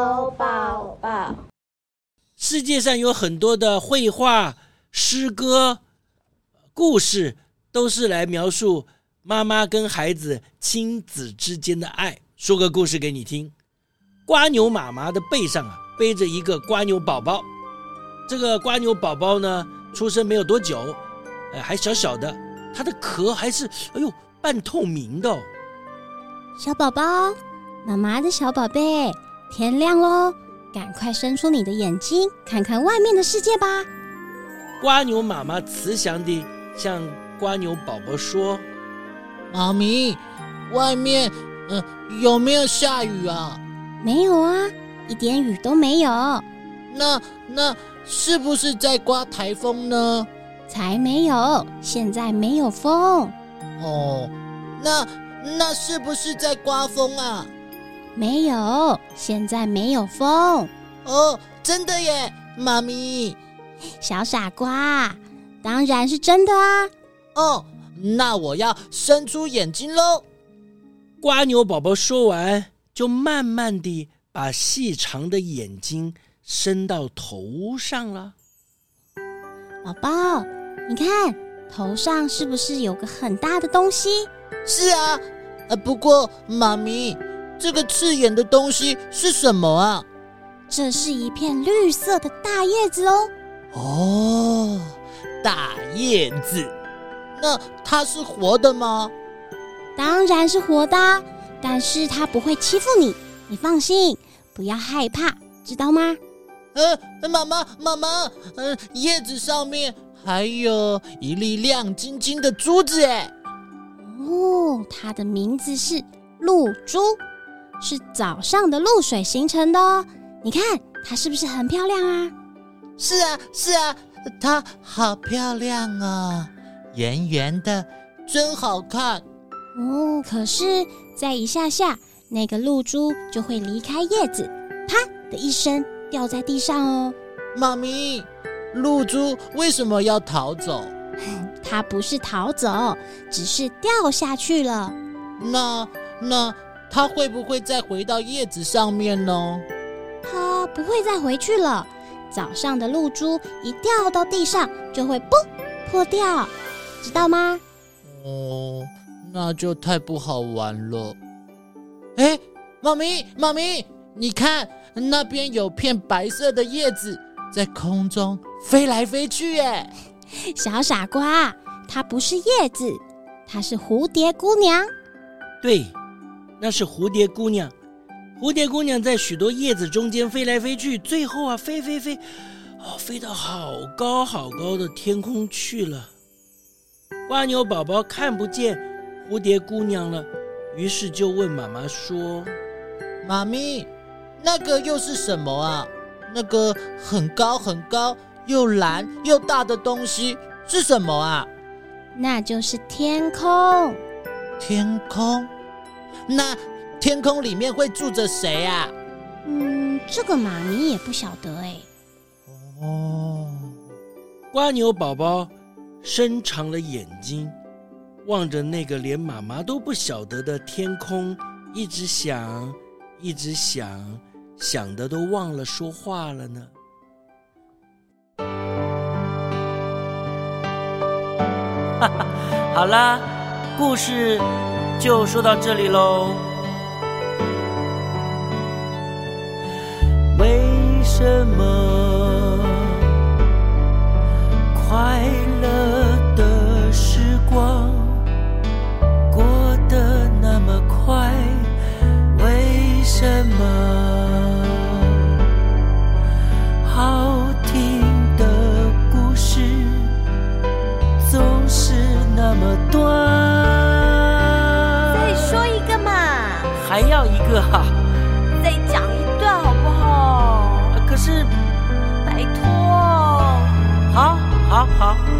宝宝，世界上有很多的绘画、诗歌、故事，都是来描述妈妈跟孩子亲子之间的爱。说个故事给你听：瓜牛妈妈的背上啊，背着一个瓜牛宝宝。这个瓜牛宝宝呢，出生没有多久，呃，还小小的，它的壳还是哎呦半透明的。小宝宝。妈妈的小宝贝，天亮喽，赶快伸出你的眼睛，看看外面的世界吧。瓜牛妈妈慈祥地向瓜牛宝宝说：“妈咪，外面，嗯、呃，有没有下雨啊？没有啊，一点雨都没有。那那是不是在刮台风呢？才没有，现在没有风。哦，那那是不是在刮风啊？”没有，现在没有风。哦，真的耶，妈咪，小傻瓜，当然是真的啊。哦，那我要伸出眼睛喽。瓜牛宝宝说完，就慢慢地把细长的眼睛伸到头上了。宝宝，你看头上是不是有个很大的东西？是啊，呃，不过妈咪。这个刺眼的东西是什么啊？这是一片绿色的大叶子哦。哦，大叶子，那它是活的吗？当然是活的，但是它不会欺负你，你放心，不要害怕，知道吗？呃，妈妈，妈妈，呃，叶子上面还有一粒亮晶晶的珠子哎。哦，它的名字是露珠。是早上的露水形成的哦，你看它是不是很漂亮啊？是啊，是啊，它好漂亮啊，圆圆的，真好看。哦，可是再一下下，那个露珠就会离开叶子，啪的一声掉在地上哦。妈咪，露珠为什么要逃走？它不是逃走，只是掉下去了。那那。它会不会再回到叶子上面呢？它不会再回去了。早上的露珠一掉到地上，就会嘣破掉，知道吗？哦，那就太不好玩了。哎，妈咪，妈咪，你看那边有片白色的叶子在空中飞来飞去，哎！小傻瓜，它不是叶子，它是蝴蝶姑娘。对。那是蝴蝶姑娘，蝴蝶姑娘在许多叶子中间飞来飞去，最后啊，飞飞飞，哦，飞到好高好高的天空去了。蜗牛宝宝看不见蝴蝶姑娘了，于是就问妈妈说：“妈咪，那个又是什么啊？那个很高很高又蓝又大的东西是什么啊？”那就是天空。天空。那天空里面会住着谁啊？嗯，这个妈咪也不晓得哎。哦，瓜牛宝宝伸长了眼睛，望着那个连妈妈都不晓得的天空，一直想，一直想，想的都忘了说话了呢。哈哈，好啦，故事。就说到这里喽。为什么还要一个哈。再讲一段好不好？可是拜托。好好好。